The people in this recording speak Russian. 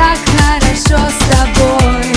так хорошо с тобой.